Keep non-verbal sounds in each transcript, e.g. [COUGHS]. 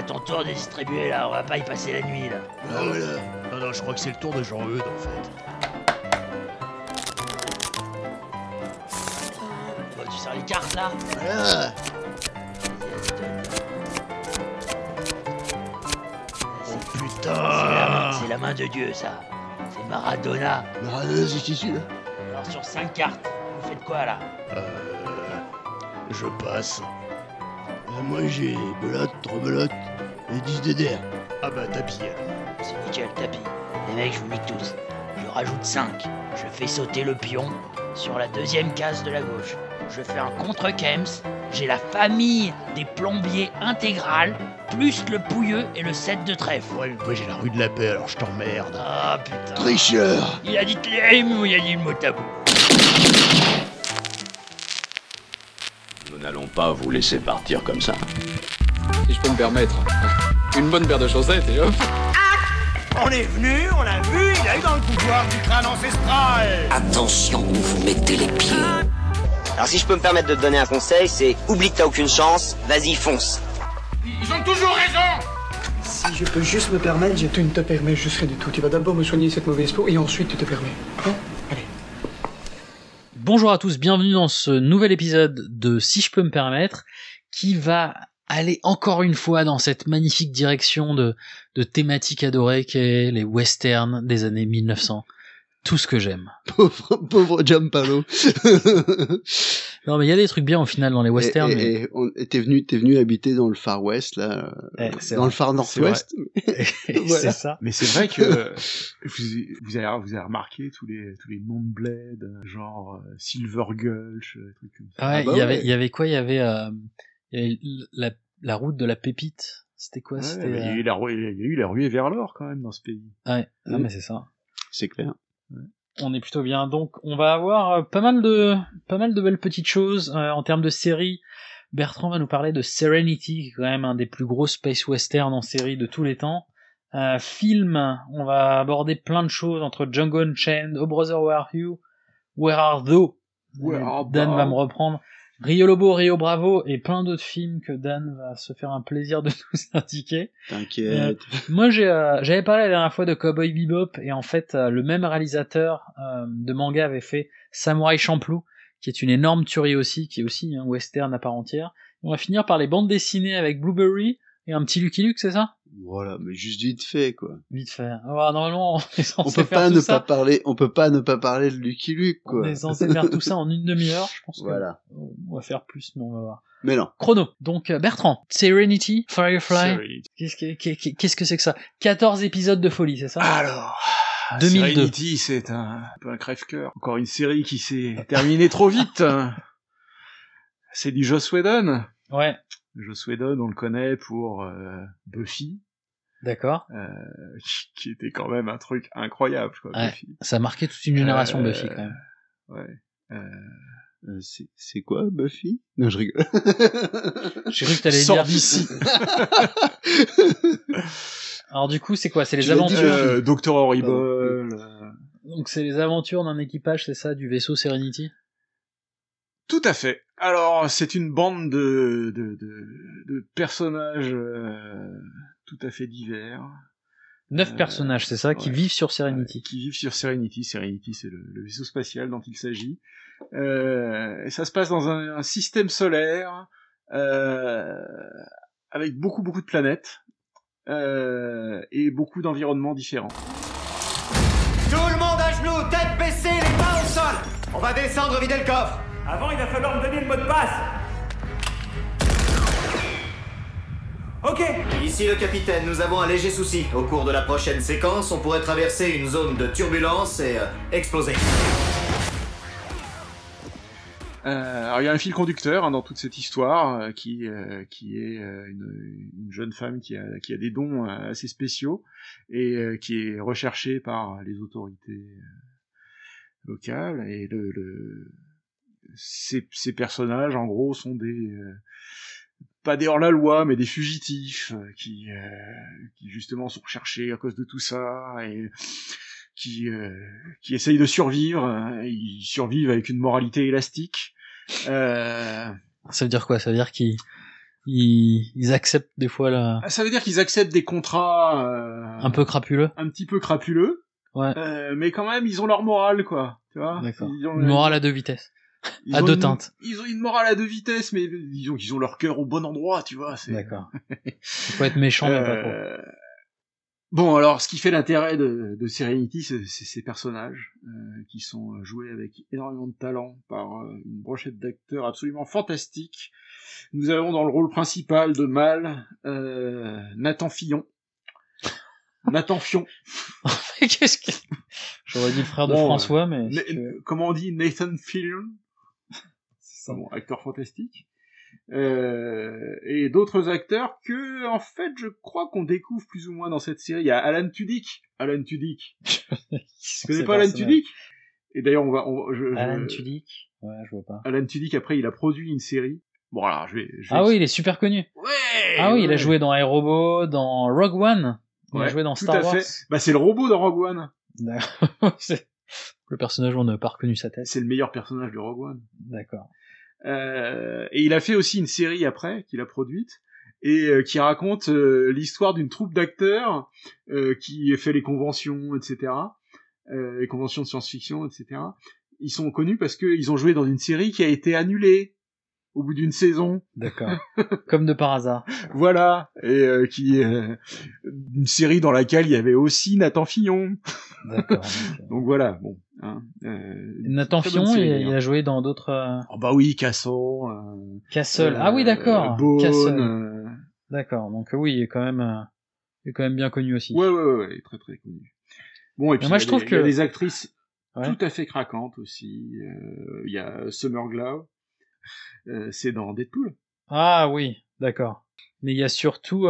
à ton tour de distribuer là, on va pas y passer la nuit là. Ah voilà. Non, non, je crois que c'est le tour de Jean-Eudes en fait. Bon, tu sors les cartes là Voilà. Oh C'est la, putain c'est la main de Dieu ça. C'est Maradona. Maradona, c'est qui celui-là? Alors sur 5 cartes, vous faites quoi là? Euh. Je passe. Euh, moi j'ai belote, rebelote et 10 DDR. Ah bah tapis alors. C'est nickel, tapis. Les mecs, je vous nique tous. Je rajoute 5. Je fais sauter le pion sur la deuxième case de la gauche. Je fais un contre-Kems. J'ai la famille des plombiers intégrale, plus le pouilleux et le 7 de trèfle. Ouais, mais moi j'ai la rue de la paix alors je t'emmerde. Ah putain. Tricheur Il a dit Tlérim ou il a dit le mot tabou Nous n'allons pas vous laisser partir comme ça. Si je peux me permettre. Une bonne paire de chaussettes et hop. On est venu, on l'a vu, il a eu dans le pouvoir du crâne ancestral. Attention où vous mettez les pieds. Alors si je peux me permettre de te donner un conseil, c'est oublie que t'as aucune chance, vas-y fonce. Ils ont toujours raison. Si je peux juste me permettre, je... Tu ne te permets juste rien du tout. Tu vas d'abord me soigner cette mauvaise peau et ensuite tu te permets. Hein Allez. Bonjour à tous, bienvenue dans ce nouvel épisode de Si je peux me permettre, qui va aller encore une fois dans cette magnifique direction de, de thématique adorée qu'est les westerns des années 1900. Tout ce que j'aime. [LAUGHS] pauvre, pauvre Giampalo. [LAUGHS] Non mais il y a des trucs bien au final dans les westerns. et, mais- t'es venu, t'es venu habiter dans le Far West là, Eh, c'est dans vrai. le Far Northwest. [LAUGHS] C'est Voilà. ça. Mais c'est vrai que vous, vous, avez, vous avez remarqué tous les, tous les noms de bled, euh, genre euh, Silver Gulch, euh, des trucs comme ça. Ouais, Ah bah il y avait, ouais. il y avait quoi? Il y avait, euh, il y avait la, la route de la pépite. C'était quoi? Ouais, C'était. il, euh, eu la, rue- il y a eu la ruée vers l'or quand même dans ce pays. Ouais, non Mm. mais c'est ça. C'est clair. On est plutôt bien. Donc, on va avoir euh, pas mal de, pas mal de belles petites choses euh, en termes de séries. Bertrand va nous parler de Serenity, qui est quand même un des plus gros space western en série de tous les temps. Euh, film, on va aborder plein de choses entre Django Unchained, Oh Brother Where Are You, Where Are Thou? Where Dan va me reprendre. Rio Lobo, Rio Bravo et plein d'autres films que Dan va se faire un plaisir de [LAUGHS] nous indiquer. T'inquiète. Moi, j'ai, euh, j'avais parlé la dernière fois de Cowboy Bebop et en fait, euh, le même réalisateur euh, de manga avait fait Samurai Champloo, qui est une énorme tuerie aussi, qui est aussi un western à part entière. On va finir par les bandes dessinées avec Blueberry et un petit Lucky Luke, c'est ça? Voilà, mais juste vite fait quoi. Vite fait. Ah, normalement, on est On censé peut faire pas tout ne ça. pas parler, on peut pas ne pas parler de Lucky Luke On quoi. est censé faire tout ça en une demi-heure, je pense. que Voilà. On va faire plus, mais on va voir. Mais non. Chrono. Donc euh, Bertrand, Serenity, Firefly. Serenity. Qu'est-ce que, qu'est- qu'est-ce que c'est que ça? 14 épisodes de folie, c'est ça? Alors, 2002. Serenity, c'est un, un peu un crève-cœur. Encore une série qui s'est terminée trop vite. [LAUGHS] C'est du Joss Whedon. Ouais, Joss Whedon, on le connaît pour euh, Buffy, d'accord. euh, [LAUGHS] qui était quand même un truc incroyable, quoi, Ouais. Buffy. Ça a marqué toute une génération Euh, Buffy quand même. Ouais. Euh, Euh, c'est, c'est quoi Buffy? Non, je rigole. [LAUGHS] J'ai cru que t'allais Sors dire. d'ici. [LAUGHS] Alors du coup, c'est quoi? C'est les Tu aventures. Euh, Doctor Horrible. Donc c'est les aventures d'un équipage, c'est ça, du vaisseau Serenity? Tout à fait. Alors, c'est une bande de, de, de, de personnages euh, tout à fait divers. Neuf Euh, personnages, c'est ça, qui vivent sur Serenity. qui vivent sur Serenity. Serenity, c'est le, le vaisseau spatial dont il s'agit. Euh, et ça se passe dans un, un système solaire euh, avec beaucoup beaucoup de planètes euh, et beaucoup d'environnements différents. Tout le monde à genoux, tête baissée, les mains au sol. On va descendre vider le coffre. Avant, il va falloir me donner le mot de passe. Ok. Ici le capitaine, nous avons un léger souci. Au cours de la prochaine séquence, on pourrait traverser une zone de turbulence et euh, exploser. Euh, alors il y a un fil conducteur hein, dans toute cette histoire euh, qui euh, qui est euh, une, une jeune femme qui a qui a des dons euh, assez spéciaux et euh, qui est recherchée par les autorités euh, locales et le, le ces, ces personnages en gros sont des euh, pas des hors-la-loi mais des fugitifs euh, qui euh, qui justement sont recherchés à cause de tout ça et qui qui essayent de survivre. Ils survivent avec une moralité élastique. Euh, Ça veut dire quoi? Ça veut dire qu'ils ils, ils acceptent des fois la... Ça veut dire qu'ils acceptent des contrats euh, un peu crapuleux. un petit peu crapuleux, Ouais. euh, mais quand même ils ont leur morale quoi. Tu vois? D'accord. Une morale à deux vitesses. Ils à ont deux une- teintes. Ils ont une morale à deux vitesses, mais disons qu'ils ont leur cœur au bon endroit, tu vois. c'est- D'accord. Faut être méchant, mais pas trop. Euh, Bon, alors, ce qui fait l'intérêt de, de Serenity, c'est ces personnages euh, qui sont joués avec énormément de talent par euh, une brochette d'acteurs absolument fantastique. Nous avons dans le rôle principal de Mal euh, Nathan Fillon. [LAUGHS] Nathan Fion. [LAUGHS] Qu'est-ce que... J'aurais dit le frère de Bon, François, mais... Comment on dit? Nathan Fillion bon, acteur fantastique Euh, et d'autres acteurs que en fait je crois qu'on découvre plus ou moins dans cette série il y a Alan Tudyk Alan Tudyk [LAUGHS] tu connais pas Alan. Tudyk? Et d'ailleurs on va, on va- je, je- Alan Tudyk? Ouais, je vois pas. Alan Tudyk après il a produit une série bon alors je vais, je vais Ah oui, il est super connu. Ouais, ah oui, il a joué dans iRobot, dans Rogue One. Il a joué dans tout Star à Wars. fait. bah c'est le robot dans Rogue One [LAUGHS] le personnage, on n'a pas reconnu sa tête. c'est le meilleur personnage de Rogue One D'accord. Euh, et il a fait aussi une série après qu'il a produite et euh, qui raconte euh, l'histoire d'une troupe d'acteurs euh, qui fait les conventions, etc. Euh, les conventions de science-fiction, etc. Ils sont connus parce qu'ils ont joué dans une série qui a été annulée au bout d'une saison. D'accord. Comme de par hasard. [LAUGHS] Voilà, et euh, qui euh, une série dans laquelle il y avait aussi Nathan Fillon. D'accord. [LAUGHS] Donc voilà, bon. Hein, euh, Nathan Fion, il, a joué dans d'autres... euh, Oh bah oui, Castle. Euh, Castle. ah oui, d'accord. Euh, D'accord. Donc euh, oui, il est quand même, il est quand même bien connu aussi. Ouais, ouais, ouais, ouais, très très connu. Bon, et puis moi, il y je trouve des- il y a que- des actrices Ouais. tout à fait craquantes aussi. Il y a Summer Glau, c'est dans Deadpool. Ah oui, d'accord. Mais il y a surtout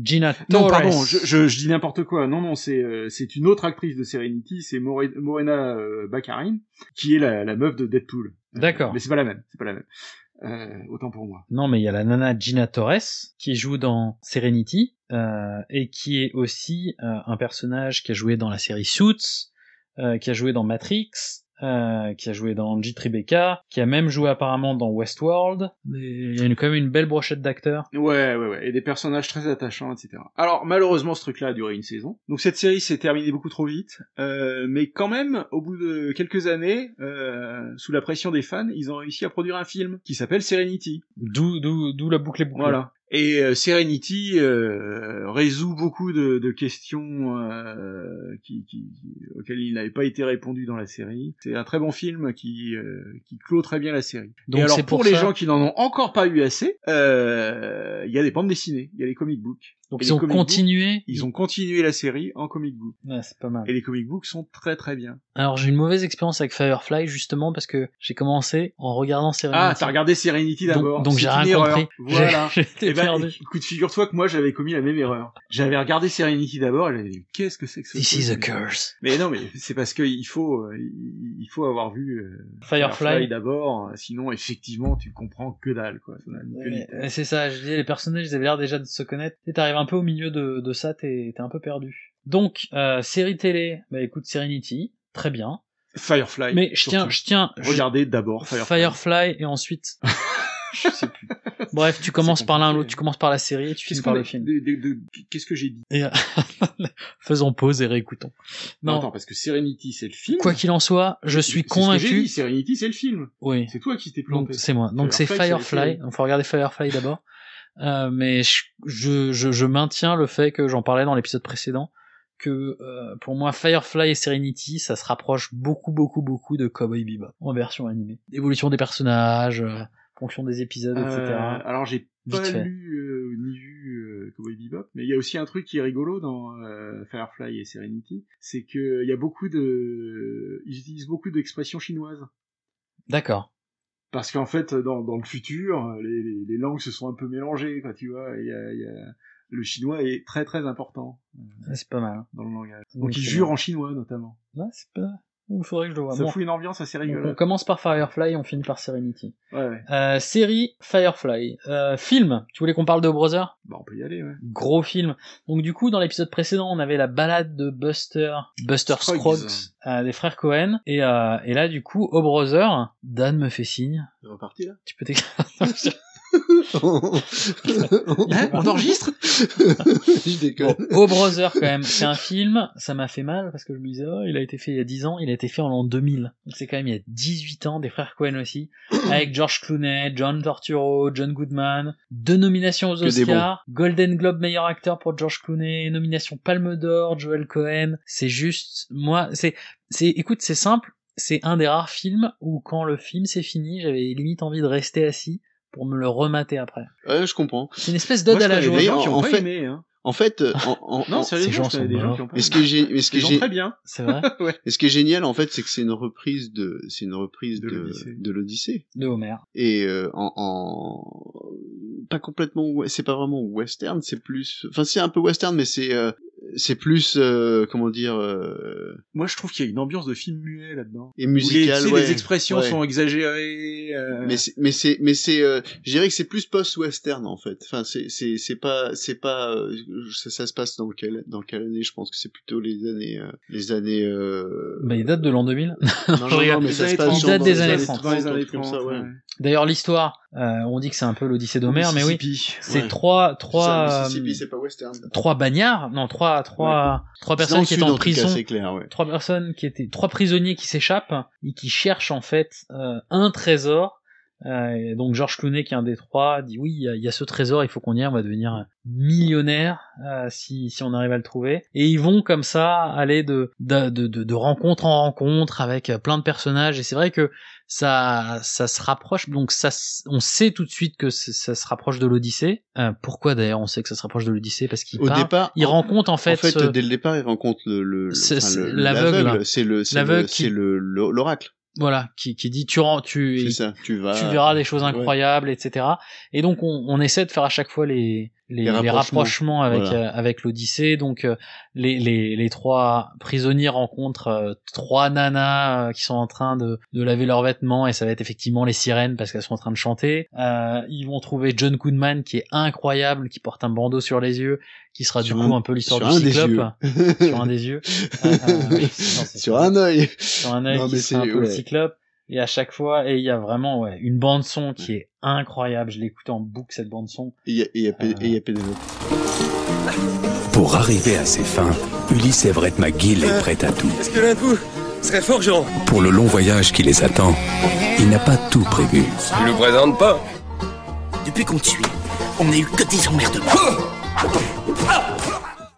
Gina Non, Torres. pardon, je, je, je dis n'importe quoi. Non, non, c'est euh, c'est une autre actrice de Serenity, c'est More- Morena euh, Baccarin, qui est la, la meuf de Deadpool. Euh, D'accord. Mais c'est pas la même, c'est pas la même. Euh, autant pour moi. Non, mais il y a la nana Gina Torres qui joue dans Serenity euh, et qui est aussi euh, un personnage qui a joué dans la série Suits, euh, qui a joué dans Matrix, euh, qui a joué dans J. Tribeca, qui a même joué apparemment dans Westworld. Et Il y a une- quand même une belle brochette d'acteurs. Ouais, ouais, ouais, et des personnages très attachants, etc. Alors, malheureusement, ce truc-là a duré une saison. Donc cette série s'est terminée beaucoup trop vite, euh, mais quand même, au bout de quelques années, euh, sous la pression des fans, ils ont réussi à produire un film qui s'appelle Serenity. D'où, d'où, d'où la boucle est bouclée. Voilà. Et euh, Serenity euh, résout beaucoup de, de questions euh, qui, qui, auxquelles il n'avait pas été répondu dans la série. C'est un très bon film qui, euh, qui clôt très bien la série. Donc Et alors pour, pour les gens qui n'en ont encore pas eu assez, euh, il y a des bandes dessinées, il y a les comic books. Donc Et ils ont books, continué. Ils ont continué la série en comic book. Ouais, c'est pas mal. Et les comic books sont très très bien. Alors j'ai une mauvaise expérience avec Firefly justement parce que j'ai commencé en regardant Serenity. Ah, t'as regardé Serenity d'abord. donc j'ai rien erreur. compris. Voilà. [LAUGHS] perdu. écoute, figure-toi que moi j'avais commis la même erreur. J'avais regardé Serenity d'abord et j'avais dit qu'est-ce que c'est que ce This is a curse. Mais non, mais c'est parce que il faut, euh, il faut avoir vu euh, Firefly. d'abord, euh, sinon effectivement tu comprends que dalle quoi. C'est ça, je dis les personnages ils avaient l'air déjà de se connaître. Et t'arrives un peu au milieu de, de ça, t'es t'es un peu perdu. Donc, euh, série télé, bah écoute Serenity, très bien. Firefly. Mais je tiens, je tiens, Regardez d'abord Firefly. Firefly et ensuite. [LAUGHS] je sais plus. [LAUGHS] Bref, tu commences par l'un ou l'autre, tu commences par la série et tu finis par le film. Qu'est-ce que j'ai dit? Et [LAUGHS] faisons pause et réécoutons. Non, Non, attends, parce que Serenity c'est le film. quoi qu'il en soit, je suis C'est ce que convaincu. dit, Serenity c'est le film. Oui. C'est toi qui t'es planté. c'est moi. Donc c'est Firefly. Il faut regarder Firefly d'abord. Euh, mais je, je, je, je maintiens le fait que j'en parlais dans l'épisode précédent que euh, pour moi Firefly et Serenity ça se rapproche beaucoup beaucoup beaucoup de Cowboy Bebop en version animée. Évolution des personnages, euh, fonction des épisodes, etc. Euh, alors j'ai pas fait. lu euh, ni vu euh, Cowboy Bebop, mais il y a aussi un truc qui est rigolo dans Firefly et Serenity, c'est que il y a beaucoup de, ils utilisent beaucoup d'expressions chinoises. D'accord. Parce qu'en fait, dans, dans le futur, les, les, les langues se sont un peu mélangées, quoi, tu vois. Y a, y a- le chinois est très très important C'est pas mal. dans le langage. Oui, Donc ils c'est jurent en chinois notamment. Ouais, c'est pas. Il faudrait que je le vois. Ça Bon, fout une ambiance assez on, rigolote. on commence par Firefly on finit par Serenity. Ouais, ouais. Euh, série Firefly. Euh, film. Tu voulais qu'on parle de Brother? Bah on peut y aller, ouais. Gros film. Donc du coup, dans l'épisode précédent, on avait la balade de Buster, Buster Scruggs. Euh, des frères Cohen. Et, et là, du coup, au Brother, Dan me fait signe. C'est reparti là? Tu peux t'ex- [LAUGHS] Hein On enregistre? [LAUGHS] Je déconne. Oh Brother quand même, c'est un film, ça m'a fait mal parce que je me disais, oh, il a été fait il y a 10 ans, il a été fait en l'an 2000. Donc c'est quand même il y a 18 ans, des frères Cohen aussi, [COUGHS] avec George Clooney, John Torturo, John Goodman, deux nominations aux Oscars, Golden Globe meilleur acteur pour George Clooney, nomination Palme d'Or, Joel Cohen. C'est juste, moi, c'est, c'est, écoute, c'est simple, c'est un des rares films où quand le film s'est fini, j'avais limite envie de rester assis pour me le remater après. Ouais, je comprends. C'est une espèce d'ode à la joie. gens qui en ont pas fait- aimé. Hein. En fait, euh, en, en- Non, en- sérieusement, gens des gens qui ont pas et ce aimé. que j'ai, et ce que j'ai, très bien. C'est vrai. [LAUGHS] ouais. et ce qui est génial en fait, c'est que c'est une reprise de, c'est une reprise De de, l'Odyssée. de. De Homer. Et euh, en, en, pas complètement, c'est pas vraiment western, c'est plus, enfin c'est un peu western, mais c'est, euh, c'est plus, euh, comment dire, euh, Moi, je trouve qu'il y a une ambiance de film muet là-dedans. et les, musical, tu sais, ouais. les expressions ouais. sont exagérées. euh, Mais c'est, mais c'est, mais c'est, euh, je dirais que c'est plus post-western en fait. Enfin, c'est, c'est, c'est pas, c'est pas, euh, ça, ça se passe dans quelle, dans quelle année Je pense que c'est plutôt les années, euh, les années. Euh... Bah, il date de l'an 2000. [LAUGHS] non, non, non, regarde, mais les ça se passe 30, genre date dans des les années années 30, dans les 30, un années truc comme 30, ça, ouais. ouais. D'ailleurs, l'histoire, euh, on dit que c'est un peu l'Odyssée d'Homère, mais oui, c'est Ouais. trois, trois, Mississippi, c'est pas western. trois bagnards, non, trois, trois, trois personnes qui étaient en cas, prison, c'est clair, ouais. trois personnes qui étaient, trois prisonniers qui s'échappent et qui cherchent en fait euh, un trésor. Euh, donc George Clooney, qui est un des trois, dit oui, il y y a ce trésor, il faut qu'on y aille, on va devenir millionnaire euh, si, si on arrive à le trouver. Et ils vont comme ça aller de, de, de, de, rencontre en rencontre avec plein de personnages. Et c'est vrai que ça, ça se rapproche. Donc ça, on sait tout de suite que ça se rapproche de l'Odyssée. Euh, pourquoi d'ailleurs on sait que ça se rapproche de l'Odyssée? Parce qu'il départ, il en- rencontre en fait, en fait, ce- dès le départ, il rencontre le, le, le- enfin, c'est le- l'aveugle. C'est L'aveugle l'oracle. Voilà, qui, qui dit tu rends, tu, ça. Tu vas. tu verras des choses Ouais. incroyables, etc. Et donc on, on essaie de faire à chaque fois les les, Les les rapprochements. avec Voilà. euh, avec l'Odyssée. Donc euh, les, les les trois prisonniers rencontrent euh, trois nanas euh, qui sont en train de de laver leurs vêtements et ça va être effectivement les sirènes parce qu'elles sont en train de chanter. Euh, ils vont trouver John Goodman qui est incroyable, qui porte un bandeau sur les yeux, qui sera Sur du coup un- un, peu l'histoire du cyclope sur un des yeux. [LAUGHS] Non, c'est- Sur un œil. sur un œil qui mais serait un peu le cyclope et à chaque fois et il y a vraiment ouais, une bande son qui est incroyable je l'écoute en boucle cette bande son Et il y a, y a, Euh. et il y a Pénélope. Pour arriver à ses fins, Ulysse Everett McGill est prêt à tout. Est-ce que l'un de vous serait forgeron Pour le long voyage qui les attend, il n'a pas tout prévu. Tu le présentes pas? Depuis qu'on te suit, on n'a eu que des emmerdements.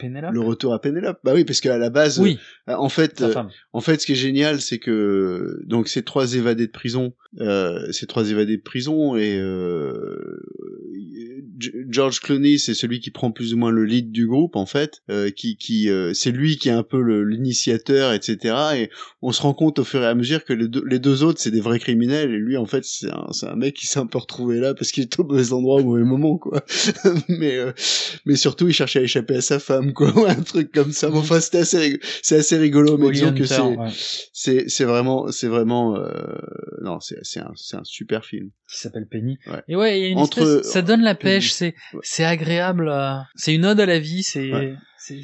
Pénélope Le retour à Pénélope. Bah oui, parce qu'à la base, oui euh, en fait, euh, en fait, ce qui est génial, c'est que donc ces trois évadés de prison, euh, ces trois évadés de prison et George Clooney, c'est celui qui prend plus ou moins le lead du groupe en fait, euh, qui qui euh, c'est lui qui est un peu l'initiateur, etc. Et on se rend compte au fur et à mesure que les deux, les deux autres c'est des vrais criminels et lui en fait c'est un c'est un mec qui s'est un peu retrouvé là parce qu'il est au mauvais endroit au mauvais moment quoi. [LAUGHS] mais euh, mais surtout il cherchait à échapper à sa femme quoi, [LAUGHS] un truc comme ça. Bon, enfin c'était assez c'est assez rigolo mais disons que c'est ouais, c'est c'est vraiment c'est vraiment euh, non c'est c'est un c'est un super film qui s'appelle Penny Ouais. et ouais il y a une Entre- espèce, ça donne la Penny. C'est c'est agréable c'est une ode à la vie c'est Ouais. c'est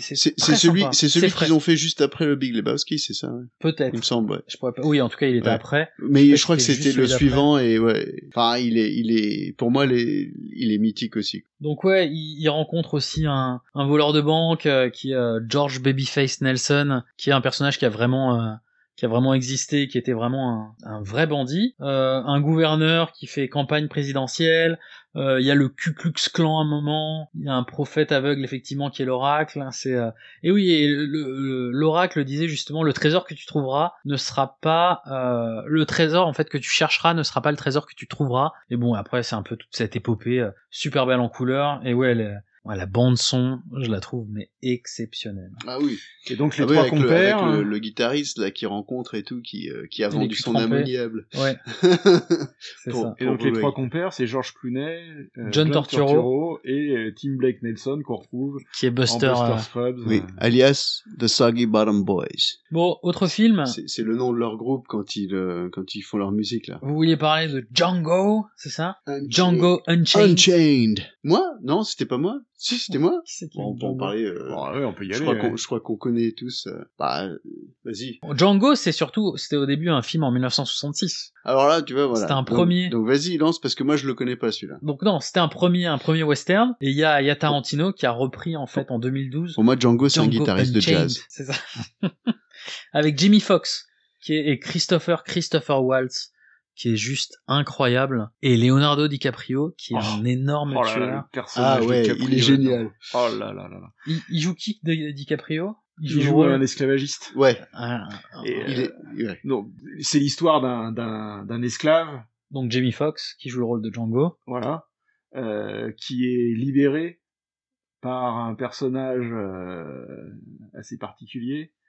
celui c'est celui qu'ils ont fait juste après le Big Lebowski c'est ça ouais. peut-être. Il me semble ouais. je pourrais pas oui en tout cas il était après. Mais je crois que c'était le suivant et ouais. Enfin il est il est pour moi il est mythique aussi. Donc ouais, il, il rencontre aussi un, un voleur de banque euh, qui est euh, George Babyface Nelson, qui est un personnage qui a vraiment euh, qui a vraiment existé, qui était vraiment un, un vrai bandit, euh, un gouverneur qui fait campagne présidentielle. euh, Il y a le Ku Klux Klan à un moment. Il y a un prophète aveugle effectivement qui est l'oracle. hein, C'est euh, et oui, et le- le- l'oracle disait justement le trésor que tu trouveras ne sera pas euh, le trésor en fait que tu chercheras ne sera pas le trésor que tu trouveras. Et bon après c'est un peu toute cette épopée euh, super belle en couleur et ouais, elle ouais, la bande son je la trouve mais exceptionnelle. ah oui Et donc les Ah oui, trois avec, le, compères. avec le, hein. le guitariste là qui rencontre et tout qui euh, qui a vendu son ammoniable Ouais, [LAUGHS] c'est Pour- ça. Et donc les trois compères, c'est George Clooney, euh, John Torturo. et euh, Tim Blake Nelson qu'on retrouve Qui est en Buster. Buster euh. Scrubs. oui euh, alias The Soggy Bottom Boys Bon, autre film. c'est c'est le nom de leur groupe quand ils euh, quand ils font leur musique là Vous vouliez parler de Django, c'est ça? Django Unchained. Unchained moi? Non c'était pas moi? Si c'était moi on peut en parler euh, bon, ouais, on peut y je aller. crois ouais. qu'on je crois qu'on connaît tous euh, bah, euh, Vas-y. Django, c'est surtout, c'était au début un film en 1966. Alors là, tu vois, voilà. C'était un premier. Donc, vas-y, lance parce que moi je le connais pas celui-là. Donc non, c'était un premier, un premier western. Et il y a, y a Tarantino qui a repris en fait en 2012. Pour moi, Django, c'est un guitariste de jazz. C'est ça. [LAUGHS] Avec Jimmy Fox, qui est, et Christopher, Christopher Waltz, qui est juste incroyable. Et Leonardo DiCaprio, qui est un énorme Oh là là, tueur. le personnage Ah ouais, il est génial. Oh là là là là. Il, il joue qui de DiCaprio? Il, joue un esclavagiste. Ouais. Ah, Et, Il euh, est, ouais. non, c'est l'histoire d'un, d'un, d'un esclave, Donc Jamie Foxx, qui joue le rôle de Django. voilà, euh, qui est libéré par un personnage euh, assez particulier euh,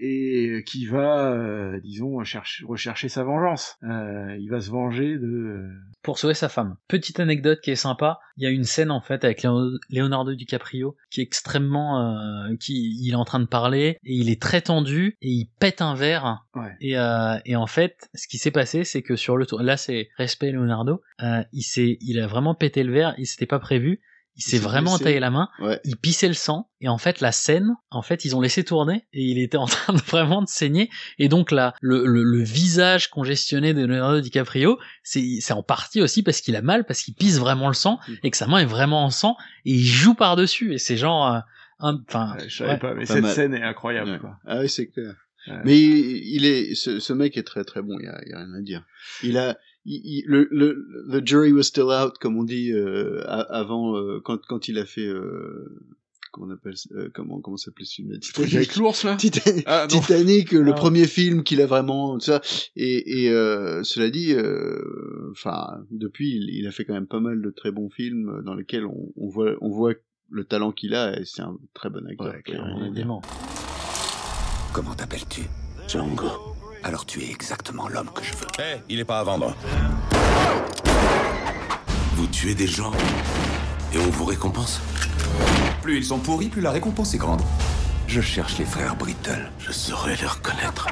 et qui va, euh, disons, chercher, rechercher sa vengeance. Euh, il va se venger de. pour sauver sa femme. Petite anecdote qui est sympa, il y a une scène en fait avec Leonardo DiCaprio qui est extrêmement, euh, qui il est en train de parler et il est très tendu et il pète un verre Ouais. et, euh, et en fait ce qui s'est passé c'est que sur le tour, là c'est respect Leonardo, euh, il il a vraiment pété le verre, il s'était pas prévu. Il s'est vraiment blessé. taillé la main, Ouais. il pissait le sang, et en fait la scène, en fait ils ont laissé tourner, et il était [LAUGHS] en train de vraiment de saigner, et donc là, le, le, le visage congestionné de Leonardo DiCaprio, c'est c'est en partie aussi parce qu'il a mal, parce qu'il pisse vraiment le sang, Mm. et que sa main est vraiment en sang, et il joue par-dessus, et c'est genre... euh, un- je savais ouais. pas, mais Pas cette mal. scène est incroyable. Ouais. Quoi. Ah oui, c'est clair. Ouais. Mais il, il est, ce, ce mec est très très bon. Il y a, il y a rien à dire. Il a, il, le, le, the jury was still out, comme on dit euh, avant euh, quand quand il a fait, euh, comment on appelle, euh, comment comment s'appelait ce film truc avec l'ours là? Titanic, Ah. Titanic, le Ah. premier film qu'il a vraiment, tout ça. Et, et euh, cela dit, euh, enfin, depuis, il, il a fait quand même pas mal de très bons films dans lesquels on, on voit, on voit le talent qu'il a. Et c'est un très bon acteur. Ouais, évidemment. Comment t'appelles-tu? Django. Alors tu es exactement l'homme que je veux. Eh, il est pas à vendre. Vous tuez des gens et on vous récompense Plus ils sont pourris, plus la récompense est grande. Je cherche les frères Brittle. Je saurais les reconnaître.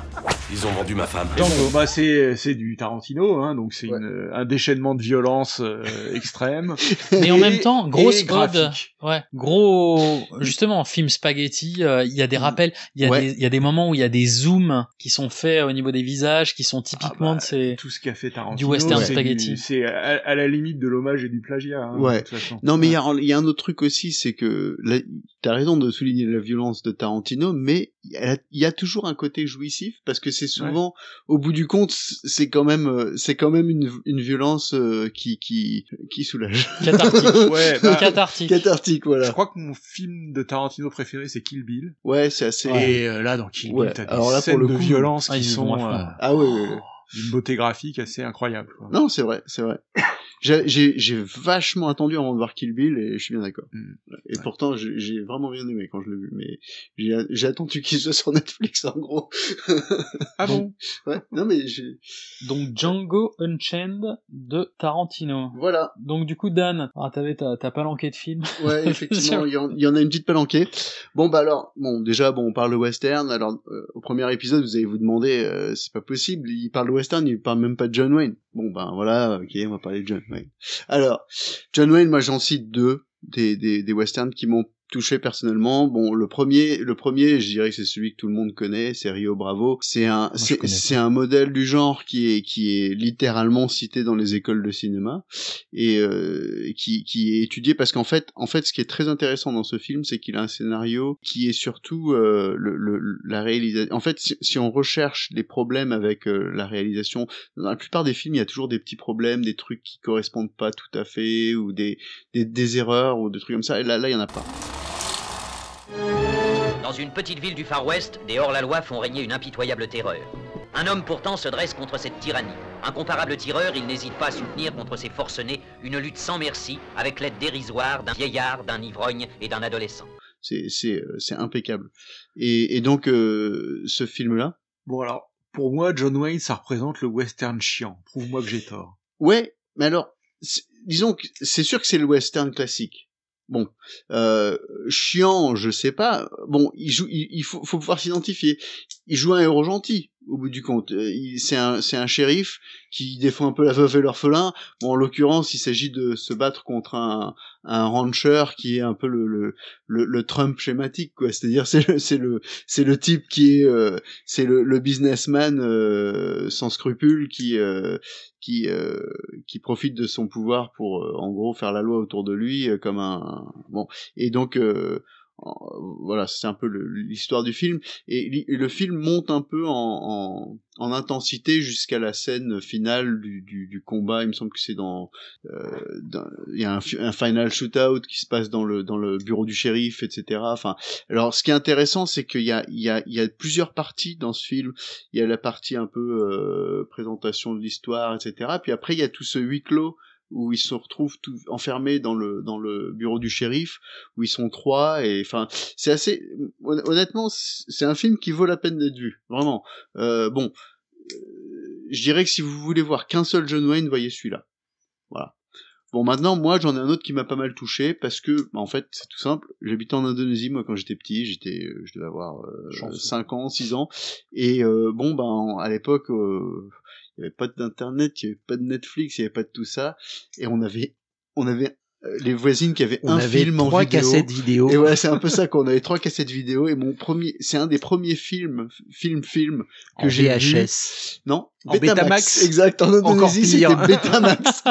Ils ont vendu ma femme. Et bon, bah c'est c'est du Tarantino, hein, donc c'est une- un déchaînement de violence euh, [LAUGHS] extrême. Mais en même temps, grosse graphique. ouais, gros, justement, film spaghetti, euh, il y a des rappels, il y a Ouais. des, il y a des moments où il y a des zooms qui sont faits au niveau des visages, qui sont Ah typiquement bah, de ces, tout ce qu'a fait Tarantino, du western spaghetti. du- C'est à, à la limite de l'hommage et du plagiat. hein, Ouais. de toute façon. Non, mais il y, a, il y a un autre truc aussi, c'est que là, t'as raison de souligner la violence de Tarantino, mais il y a- il y a toujours un côté jouissif parce que c'est souvent, au bout du compte, c'est quand même, euh, c'est quand même une, une violence euh, qui qui qui soulage. cathartique. [LAUGHS] Ouais, bah, cathartique. Cathartique, Je voilà. crois que mon film de Tarantino préféré c'est Kill Bill. Ouais, c'est assez. Et euh, là dans Kill Ouais. Bill, t'as des Alors là, pour scènes de violence ah, qui sont euh, Ah ouais. ouais, ouais. d'une beauté graphique assez incroyable. quoi. Non, c'est vrai, c'est vrai. J'ai j'ai- j'ai vachement attendu avant de voir Kill Bill et je suis bien d'accord. Mm. Et pourtant, j'ai j'ai vraiment bien aimé quand je l'ai vu, mais j'ai j'ai attendu qu'il soit sur Netflix en gros. Ah bon? Ouais. Non mais j'ai. Donc Django Unchained de Tarantino. Voilà. Donc du coup Dan, ah, t'avais ta, ta palanquée de films. Ouais, [LAUGHS] effectivement, il y, en, il y en a une petite palanquée. Bon, bah alors, bon, déjà, bon, on parle de western. Alors, euh, au premier épisode, vous allez vous demander, euh, c'est pas possible, il parle de western, il parle même pas de John Wayne. Bon, ben voilà, ok, on va parler de John Wayne. Alors, John Wayne, moi, j'en cite deux des, des, des westerns qui m'ont touché personnellement. Bon, le premier, le premier, je dirais que c'est celui que tout le monde connaît, c'est Rio Bravo. C'est un, c'est un modèle du genre qui est, qui est littéralement cité dans les écoles de cinéma et euh, qui, qui est étudié parce qu'en fait, en fait, ce qui est très intéressant dans ce film, c'est qu'il a un scénario qui est surtout euh, le, le- la réalisation. En fait, si, si on recherche les problèmes avec euh, la réalisation, dans la plupart des films, il y a toujours des petits problèmes, des trucs qui correspondent pas tout à fait ou des, des, des erreurs ou des trucs comme ça. Et là, là, il y en a pas. Dans une petite ville du Far West, des hors-la-loi font régner une impitoyable terreur. Un homme pourtant se dresse contre cette tyrannie. Incomparable tireur, il n'hésite pas à soutenir contre ces forcenés une lutte sans merci avec l'aide dérisoire d'un vieillard, d'un ivrogne et d'un adolescent. C'est, euh, impeccable. Et, et donc, euh, ce film-là, Bon alors, pour moi, John Wayne, ça représente le western chiant. Prouve-moi que j'ai tort. Ouais, mais alors, disons que c'est sûr que c'est le western classique. Bon, euh, chiant, je sais pas. Bon, il joue, il, faut, faut pouvoir s'identifier. Il joue un héros gentil. Au bout du compte. Euh, C'est un, c'est un shérif qui défend un peu la veuve et l'orphelin. Bon, en l'occurrence, il s'agit de se battre contre un, un rancher qui est un peu le, le, le, Trump schématique, quoi. C'est-à-dire, c'est le, c'est le, c'est le type qui est, euh, c'est le, le businessman euh, sans scrupules qui, euh, qui, euh, qui profite de son pouvoir pour, euh, en gros, faire la loi autour de lui comme un, bon. Et donc, voilà, c'est un peu l'histoire du film. Et, le film monte un peu en, en, en intensité jusqu'à la scène finale du, combat. Il me semble que c'est dans, euh, il y a un final shootout qui se passe dans le dans le bureau du shérif, etc. Enfin, alors ce qui est intéressant, c'est qu'il y a il y a il y a plusieurs parties dans ce film. Il y a la partie un peu euh, présentation de l'histoire, etc. Puis après il y a tout ce huis clos où ils se retrouvent tout enfermés dans le dans le bureau du shérif où ils sont trois et enfin c'est assez hon- honnêtement c'est un film qui vaut la peine d'être vu vraiment. Euh, bon euh, je dirais que si vous voulez voir qu'un seul John Wayne voyez celui-là. Voilà. Bon maintenant moi j'en ai un autre qui m'a pas mal touché parce que bah, en fait c'est tout simple. J'habitais en Indonésie moi quand j'étais petit. J'étais euh, je devais avoir euh, Chanceux. 5 ans 6 ans. Et euh, bon ben à l'époque euh, il y avait pas d'internet, il y avait pas de Netflix, il y avait pas de tout ça, et on avait, on avait euh, les voisines qui avaient On un avait film en trois vidéo. cassettes vidéo. Et voilà, c'est un peu ça qu'on avait trois cassettes vidéo, et mon premier, c'est un des premiers films, film, film que j'ai vu. VHS. Non, En Betamax. Exact, en Indonésie, c'était. Betamax.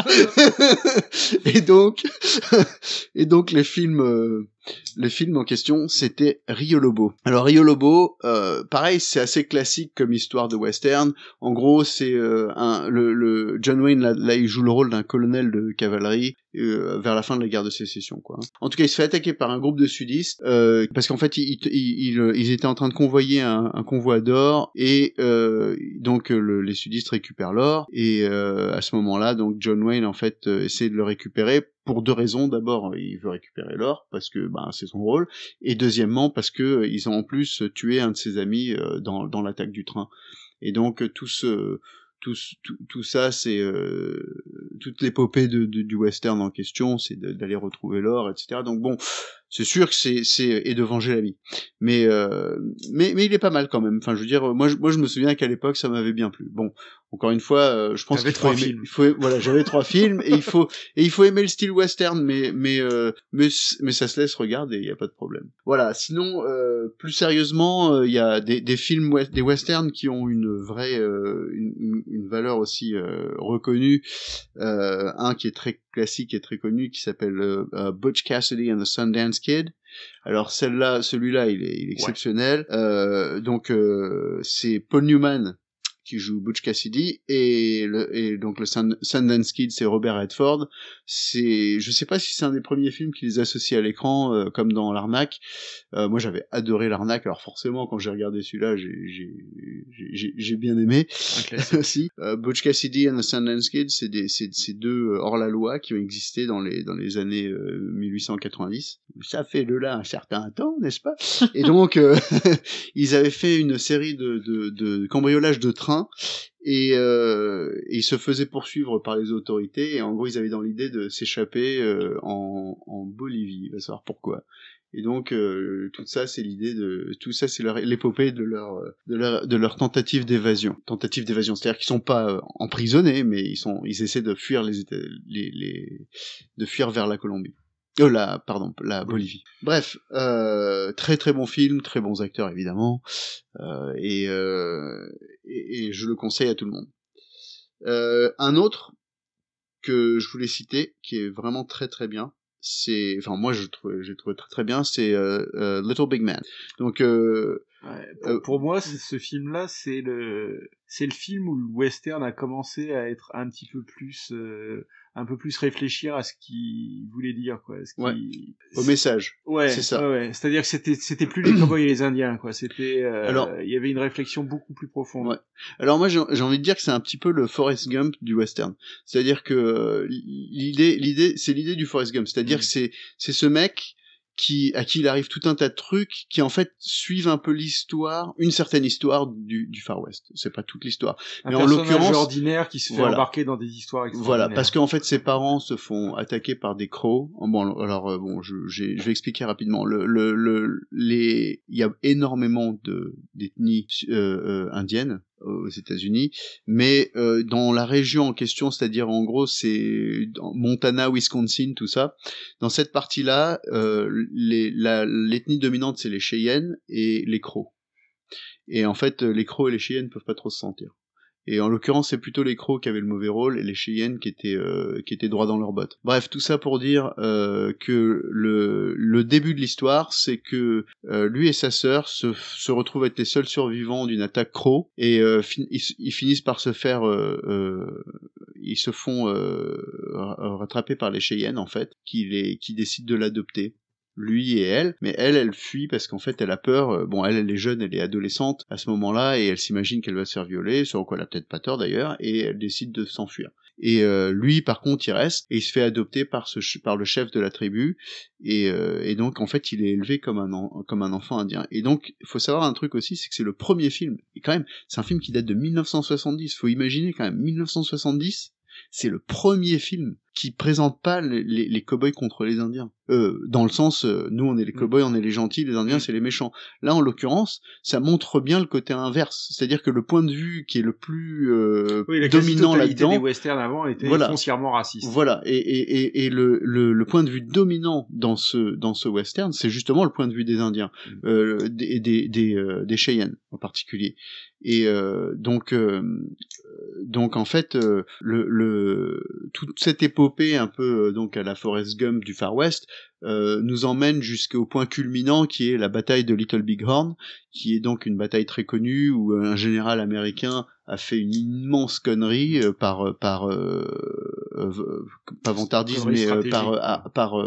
[LAUGHS] et donc, [LAUGHS] et donc les films, euh, les films en question, c'était Rio Lobo. Alors Rio Lobo, euh, pareil, c'est assez classique comme histoire de western. En gros, c'est euh, un, le, le John Wayne là, là, il joue le rôle d'un colonel de cavalerie euh, vers la fin de la guerre de sécession, quoi. En tout cas, il se fait attaquer par un groupe de sudistes euh, parce qu'en fait, ils, ils, ils, ils étaient en train de convoyer un, un convoi d'or et euh, donc euh, le- les sudistes récupèrent l'or et euh, à ce moment-là, donc John Wayne en fait euh, essaie de le récupérer pour deux raisons. D'abord, il veut récupérer l'or parce que ben c'est son rôle, et deuxièmement parce que euh, ils ont en plus tué un de ses amis dans dans l'attaque du train. Et donc tout ce tout, tout, tout ça, c'est toute l'épopée du western en question, c'est d'aller retrouver l'or, etc. Donc bon, c'est sûr que c'est c'est et de venger la vie, mais euh, mais mais il est pas mal quand même. Enfin, je veux dire, moi je, moi je me souviens qu'à l'époque ça m'avait bien plu. Bon, encore une fois, euh, je pense qu'il faut trois aimer- films. il faut voilà, j'avais trois [LAUGHS] films et il faut et il faut aimer le style western, mais mais euh, mais mais ça se laisse regarder, il y a pas de problème. Voilà. Sinon, euh, plus sérieusement, euh, il y a des, des films west- des westerns qui ont une vraie euh, une, une- une valeur aussi euh, reconnue. Euh, un qui est très classique et très connu qui s'appelle euh, euh, Butch Cassidy and the Sundance Kid. Alors celle-là, celui-là, il est, il est exceptionnel. Euh, donc euh, c'est Paul Newman qui joue Butch Cassidy et, le, et donc le Sun- Sundance Kid c'est Robert Redford. C'est, je sais pas si c'est un des premiers films qui les associe à l'écran euh, comme dans l'arnaque. Euh, moi j'avais adoré l'arnaque, alors forcément quand j'ai regardé celui-là j'ai j'ai- j'ai j'ai- j'ai bien aimé [LAUGHS] aussi. Euh, Butch Cassidy and the Sundance Kid c'est des c'est deux euh, hors la loi qui ont existé dans les dans les années euh, 1890. Ça fait de là un certain temps, n'est-ce pas? Et donc euh, [LAUGHS] ils avaient fait une série de de, de cambriolages de trains et, euh, ils se faisaient poursuivre par les autorités et en gros ils avaient dans l'idée de s'échapper euh, en, en Bolivie, va savoir pourquoi. Et donc euh, tout ça c'est l'idée de tout ça c'est l'épopée de leur de leur de leur tentative d'évasion, tentative d'évasion, c'est-à-dire qu'ils sont pas euh, emprisonnés mais ils sont ils essaient de fuir les les, les de fuir vers la Colombie. Euh, la, pardon, la Bolivie. Bref, euh, très très bon film, très bons acteurs évidemment, euh, et, euh, et, et je le conseille à tout le monde. Euh, un autre que je voulais citer, qui est vraiment très très bien, c'est, enfin moi je trouve, j'ai trouvé très très bien, c'est euh, euh, Little Big Man. Donc euh, Ouais, pour, pour moi, ce film-là, c'est le, c'est le film où le western a commencé à être un petit peu plus, euh, un peu plus réfléchir à ce qu'il voulait dire, quoi. Ce Ouais. au message, Ouais, c'est ça. ouais. C'est-à-dire que c'était, c'était plus les [CLEARS THROAT] cowboys et les indiens, quoi. C'était, euh, Alors- il y avait une réflexion beaucoup plus profonde. Ouais. Alors moi j'ai envie de dire que c'est un petit peu le Forrest Gump du western. C'est-à-dire que euh, l'idée l'idée c'est l'idée du Forrest Gump, c'est-à-dire Mm. que c'est c'est ce mec qui à qui il arrive tout un tas de trucs qui en fait suivent un peu l'histoire, une certaine histoire du, du Far West. C'est pas toute l'histoire, mais en l'occurrence ordinaire qui se fait voilà. embarquer dans des histoires extraordinaires. Voilà, parce qu'en fait ses parents se font attaquer par des crocs. Bon, alors euh, bon, je, je vais expliquer rapidement. Le, le, le, les, il y a énormément de d'ethnies euh, euh, indiennes aux États-Unis, mais euh, dans la région en question, c'est-à-dire en gros c'est Montana, Wisconsin, tout ça. Dans cette partie-là, euh, l'ethnie dominante c'est les Cheyennes et les Crocs. Et en fait, les Crocs et les Cheyennes peuvent pas trop se sentir. Et en l'occurrence, c'est plutôt les Crocs qui avaient le mauvais rôle et les Cheyennes qui étaient euh, qui étaient droits dans leurs bottes. Bref, tout ça pour dire euh, que le le début de l'histoire, c'est que euh, lui et sa sœur se se retrouvent être les seuls survivants d'une attaque Croc et euh, ils, finissent par se faire euh, euh, ils se font ra- rattraper par les Cheyennes en fait, qui les qui décident de l'adopter lui et elle, mais elle, elle fuit parce qu'en fait, elle a peur. euh, Bon, elle, elle est jeune, elle est adolescente à ce moment-là, et elle s'imagine qu'elle va se faire violer, sur quoi elle a peut-être pas tort d'ailleurs, et elle décide de s'enfuir. Et euh, lui, par contre, il reste et il se fait adopter par ce par le chef de la tribu, et, euh, et donc en fait, il est élevé comme un comme un enfant indien. Et donc, il faut savoir un truc aussi, c'est que c'est le premier film. Et quand même, c'est un film qui date de 1970. Faut imaginer quand même 1970. C'est le premier film qui présente pas les, les, les cow-boys contre les Indiens. Euh, dans le sens, euh, nous on est les Mm. cow-boys, on est les gentils, les Indiens c'est les méchants. Là en l'occurrence, ça montre bien le côté inverse, c'est-à-dire que le point de vue qui est le plus euh, Oui, la dominant là-dedans, des westerns avant était Voilà. foncièrement raciste. voilà, et, et, et, et le, le, le point de vue dominant dans ce, dans ce western, c'est justement le point de vue des Indiens, Mm. euh, des, des, des, euh, des Cheyennes en particulier. Et euh, donc, euh, donc en fait, euh, le, le, toute cette épopée un peu euh, donc à la Forrest Gump du Far West euh, nous emmène jusqu'au point culminant qui est la bataille de Little Big Horn, qui est donc une bataille très connue où un général américain a fait une immense connerie euh, par par euh, euh, pas vantardisme mais euh, euh, par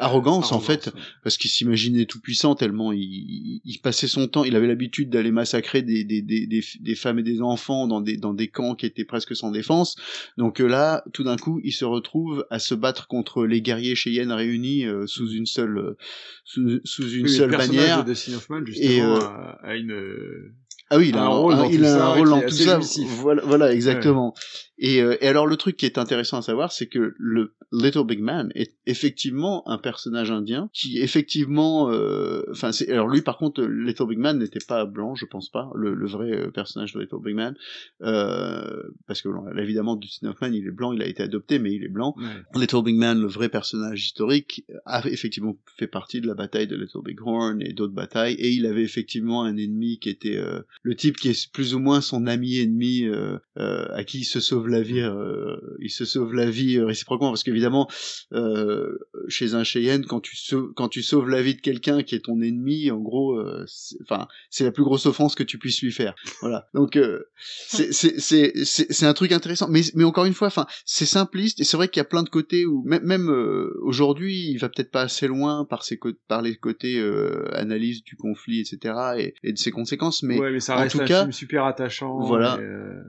euh, arrogance, en fait parce qu'il s'imaginait tout puissant tellement il, il, il passait son temps il avait l'habitude d'aller massacrer des, des, des, des, des femmes et des enfants dans des dans des camps qui étaient presque sans défense. Donc euh, là tout d'un coup il se retrouve à se battre contre les guerriers Cheyennes réunis euh, sous une seule euh, sous, sous une Oui, seule le personnage bannière. de Dustin Hoffman, justement, et euh, a une... euh, ah oui, il a un, rôle dans il tout a ça un rôle dans tout ça. Voilà, voilà, exactement. Et, euh, et alors le truc qui est intéressant à savoir, c'est que le Little Big Man est effectivement un personnage indien qui effectivement, euh, enfin c'est alors lui par contre Little Big Man n'était pas blanc, je pense pas, le, le vrai euh, personnage de Little Big Man, euh, parce que évidemment Dustin Hoffman il est blanc, il a été adopté mais il est blanc. Ouais. Little Big Man, le vrai personnage historique, a effectivement fait partie de la bataille de Little Big Horn et d'autres batailles, et il avait effectivement un ennemi qui était euh, le type qui est plus ou moins son ami ennemi, euh, euh, à qui il se sauve la vie, euh, il se sauve la vie euh, réciproquement, parce qu'évidemment, euh, chez un Cheyenne, quand tu sauves, quand tu sauves la vie de quelqu'un qui est ton ennemi, en gros, euh, c'est- enfin, c'est la plus grosse offense que tu puisses lui faire. [LAUGHS] Voilà. Donc, euh, c'est c'est c'est un truc intéressant, mais mais encore une fois, enfin, c'est simpliste et c'est vrai qu'il y a plein de côtés où même même euh, aujourd'hui, il va peut-être pas assez loin par ses par les côtés euh, analyse du conflit, etc. et, et de ses conséquences, mais, ouais, mais ça en tout un cas, film super attachant. voilà. et, euh,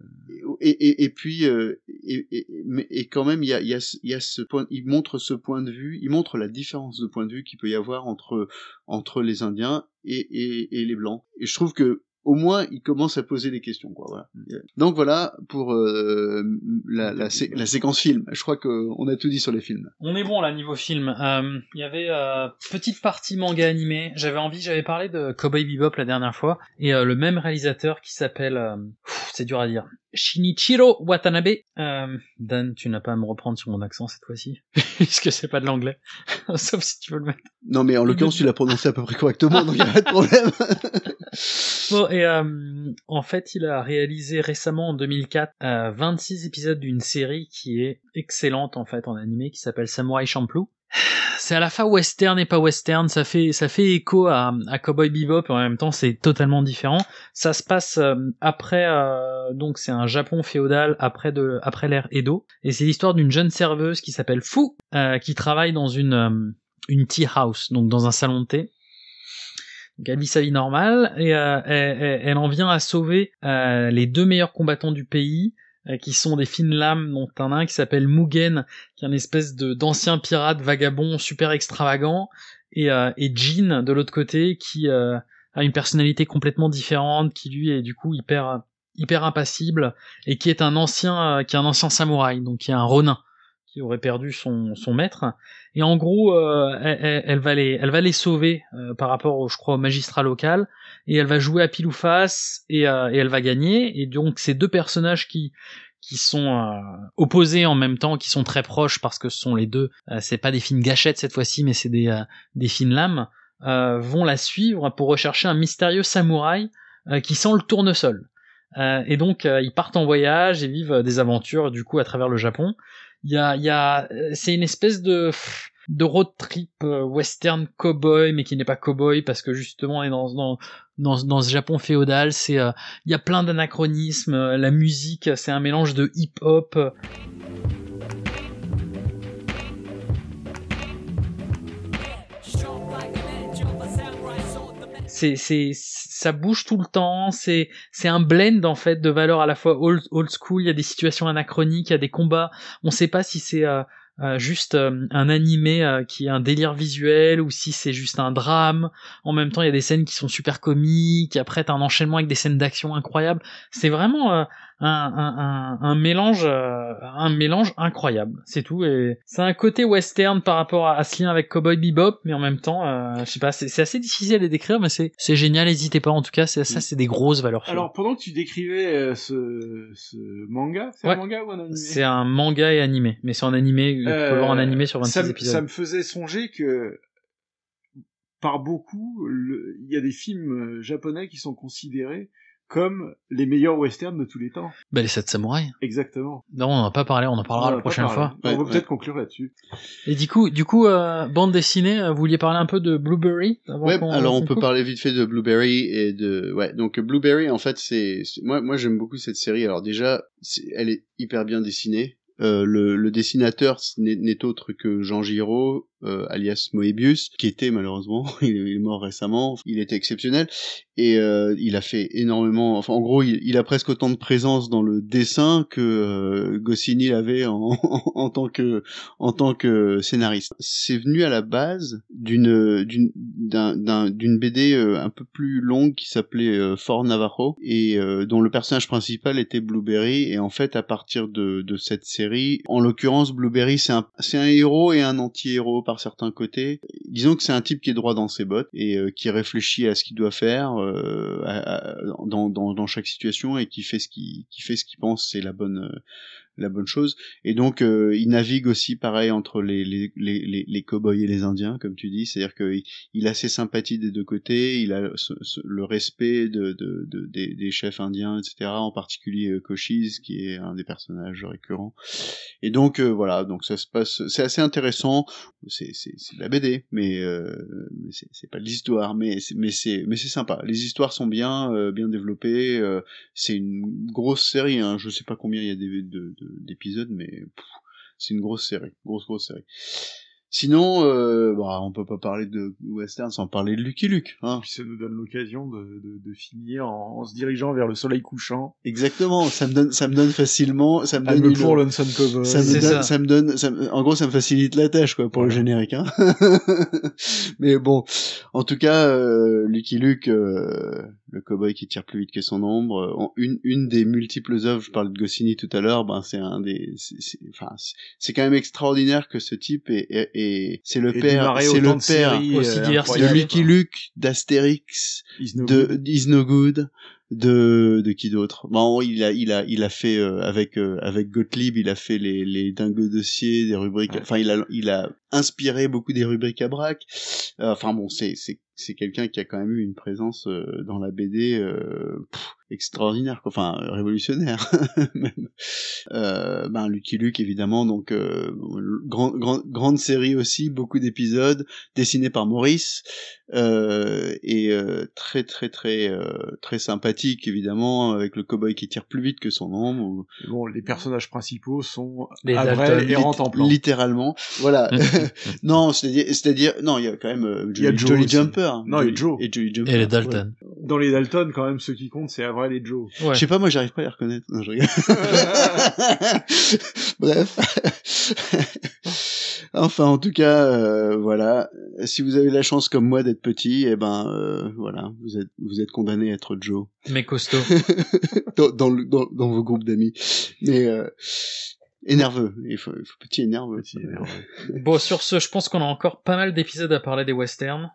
et, et, et puis euh, et, et, mais- et quand même il y a, y, a, y a ce point il montre ce point de vue il montre la différence de point de vue qu'il peut y avoir entre entre les indiens et, et, et les blancs et je trouve que au moins il commence à poser des questions quoi voilà. Donc voilà pour euh, la, la, sé- la séquence film. Je crois qu'on a tout dit sur les films. On est bon là niveau film. Euh, Il y avait euh, petite partie manga animé. J'avais envie, j'avais parlé de Cowboy Bebop la dernière fois et euh, le même réalisateur qui s'appelle, euh, pff, c'est dur à dire, Shinichiro Watanabe. Euh, Dan, tu n'as pas à me reprendre sur mon accent cette fois-ci, [LAUGHS] puisque c'est pas de l'anglais, [LAUGHS] sauf si tu veux le mettre. non mais en l'occurrence tu l'as prononcé à peu près correctement donc il y a pas de problème [LAUGHS] Bon, et euh, en fait, il a réalisé récemment en 2004 euh, 26 épisodes d'une série qui est excellente en fait en animé qui s'appelle Samurai Champloo. C'est à la fois western et pas western, ça fait ça fait écho à, à Cowboy Bebop en même temps c'est totalement différent. Ça se passe euh, après euh, donc c'est un Japon féodal après de après l'ère Edo. Et c'est l'histoire d'une jeune serveuse qui s'appelle Fu euh, qui travaille dans une euh, une tea house donc dans un salon de thé. Donc elle vit sa vie normale et euh, elle, elle- en vient à sauver les deux meilleurs combattants du pays, qui sont des fines lames, dont un un qui s'appelle Mugen, qui est une espèce de d'ancien pirate vagabond super extravagant, et, euh, et Jin de l'autre côté qui euh, a une personnalité complètement différente, qui lui est du coup hyper hyper impassible et qui est un ancien euh, qui est un ancien samouraï, donc qui est un ronin qui aurait perdu son, son maître. Et en gros, euh, elle, elle- elle va les, elle va les sauver euh, par rapport, au, je crois, au magistrat local. Et elle va jouer à pile ou face et, euh, et elle va gagner. Et donc, ces deux personnages qui qui sont euh, opposés en même temps, qui sont très proches parce que ce sont les deux. euh, c'est pas des fines gâchettes cette fois-ci, mais c'est des euh, des fines lames. euh, vont la suivre pour rechercher un mystérieux samouraï qui sent le tournesol. Et donc ils partent en voyage et vivent des aventures du coup à travers le Japon. Il y a, y a, c'est une espèce de de road trip euh, western cowboy mais qui n'est pas cowboy parce que justement on est dans dans dans, dans ce Japon féodal. C'est euh, il y a plein d'anachronismes. euh, La musique c'est un mélange de hip hop. c'est c'est ça bouge tout le temps c'est c'est un blend en fait de valeurs à la fois old, old school il y a des situations anachroniques il y a des combats on sait pas si c'est euh, euh, juste euh, un animé euh, qui est un délire visuel ou si c'est juste un drame. En même temps il y a des scènes qui sont super comiques après t'as un enchaînement avec des scènes d'action incroyables. C'est vraiment euh, un, un, mélange euh, un mélange incroyable c'est tout et c'est un côté western par rapport à, à ce lien avec Cowboy Bebop mais en même temps euh, je sais pas c'est assez difficile à les décrire mais c'est c'est génial n'hésitez pas en tout cas c'est ça c'est des grosses valeurs. Alors, pendant que tu décrivais euh, ce, ce manga, c'est Ouais. un manga ou un animé? C'est un manga et animé mais c'est en animé il faut voir en animé sur 26 Euh, ça, me- épisodes Ça me faisait songer que par beaucoup, il y a des films japonais qui sont considérés comme les meilleurs westerns de tous les temps. bah les 7 samouraïs Exactement. non on en a pas parlé on en parlera On en la prochaine fois On va peut-être conclure là-dessus. et du coup du coup euh, bande dessinée euh, vous vouliez parler un peu de Blueberry avant Ouais, alors on peut parler vite fait de Blueberry et de ouais donc Blueberry en fait c'est moi moi j'aime beaucoup cette série alors déjà elle est hyper bien dessinée Euh, le, le dessinateur n'est autre que Jean Giraud euh, alias Moebius qui était malheureusement [LAUGHS] il est, mort récemment il était exceptionnel et euh, il a fait énormément enfin en gros il, a presque autant de présence dans le dessin que euh, Goscinny avait en, [LAUGHS] en tant que en tant que scénariste. C'est venu à la base d'une d'une d'un- d'un- d'une BD euh, un peu plus longue qui s'appelait euh, Fort Navajo et euh, dont le personnage principal était Blueberry et en fait à partir de, de cette série en l'occurrence Blueberry c'est un c'est un héros et un anti-héros certains côtés. Disons que c'est un type qui est droit dans ses bottes et euh, qui réfléchit à ce qu'il doit faire euh, dans chaque situation et qui fait ce qu'il qui fait ce qu'il pense c'est la bonne euh, la bonne chose. Et donc euh, il navigue aussi pareil entre les les les les, cow-boys et les indiens comme tu dis. C'est-à-dire que il, a ses sympathies des deux côtés il a le respect de, de, de- des, des chefs indiens etc en particulier euh, Cochise qui est un des personnages récurrents. Et donc euh, voilà donc ça se passe c'est assez intéressant. C'est de la BD mais euh, mais c'est pas de l'histoire mais c'est mais c'est mais c'est sympa. Les histoires sont bien euh, bien développées euh, c'est une grosse série hein. je sais pas combien il y a des- de- de- d'épisodes mais c'est une grosse série grosse grosse série sinon euh, bah, on peut pas parler de western sans parler de Lucky Luke hein. Puis ça nous donne l'occasion de, de, de finir en, en se dirigeant vers le soleil couchant. Exactement, ça me donne, ça me donne facilement, ça me donne une- pour Lonesome Cowboy. ça me donne, ça. ça. me donne, ça me- en gros, ça me facilite la tâche, quoi, pour le générique, hein. [LAUGHS] Mais bon, en tout cas, euh, Lucky Luke, euh, le cowboy qui tire plus vite que son ombre, euh, en- une, une des multiples œuvres, je parle de Goscinny tout à l'heure, ben, c'est un des, c'est, c'est- enfin, c'est- quand même extraordinaire que ce type est, est, est- c'est le Et père, c'est le de père euh, de diversifiées, Lucky Luke, d'Astérix, Is no de good. Is No Good, de de qui d'autre? Bon, il a il a il a fait euh, avec euh, avec Gottlieb, il a fait les les dingos dossiers, des rubriques. Enfin, il a il a inspiré beaucoup des rubriques à braque. Euh, enfin bon, c'est c'est c'est quelqu'un qui a quand même eu une présence euh, dans la BD euh, pff, extraordinaire, quoi. enfin révolutionnaire [LAUGHS] même. Euh, ben Lucky Luke évidemment, donc euh, grand, grand, grande série aussi, beaucoup d'épisodes dessinés par Maurice euh, et euh, très très très euh, très sympathique évidemment avec le cowboy qui tire plus vite que son ombre. Ou... Bon, les personnages principaux sont Les et en plan. Littéralement, voilà. [LAUGHS] [LAUGHS] non, c'est-à-dire, c'est-à-dire, non, il y a quand même euh, Il y a Jolly, Joe Jolly. Jumper. Non, il y a Joe. Et Jolly Jumper. Et les Dalton. Ouais. Dans les Dalton, quand même, ceux qui comptent, c'est Avril et Joe. Je sais pas, moi, j'arrive pas à les reconnaître. Non, je. [LAUGHS] Bref. enfin, en tout cas, euh, voilà. Si vous avez la chance comme moi d'être petit, eh ben, euh, voilà, vous êtes, vous êtes condamné à être Joe. Mais costaud. [LAUGHS] dans, dans, le- dans, dans vos groupes d'amis. Mais, euh, Énerveux. Il faut, il faut petit et nerveux. Bon, sur ce, je pense qu'on a encore pas mal d'épisodes à parler des westerns.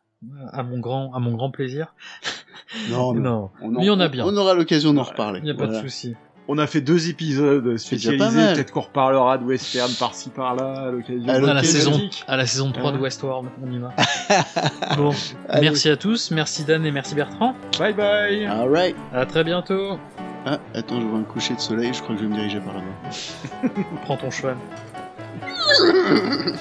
À mon grand, à mon grand plaisir. [LAUGHS] Non, non. on en- Mais on a bien. On aura l'occasion d'en reparler. Y a pas Voilà. de souci. On a fait deux épisodes spécialisés. Peut-être qu'on reparlera de western par-ci par-là à l'occasion. À la de saison, thématiques. à la saison 3 de Hein Westworld, on y va. [LAUGHS] bon, Allez. merci à tous, merci Dan et merci Bertrand. Bye bye. Alright. À très bientôt. Ah, attends, je vois un coucher de soleil, je crois que je vais me diriger par là-bas. Prends ton cheval. [LAUGHS]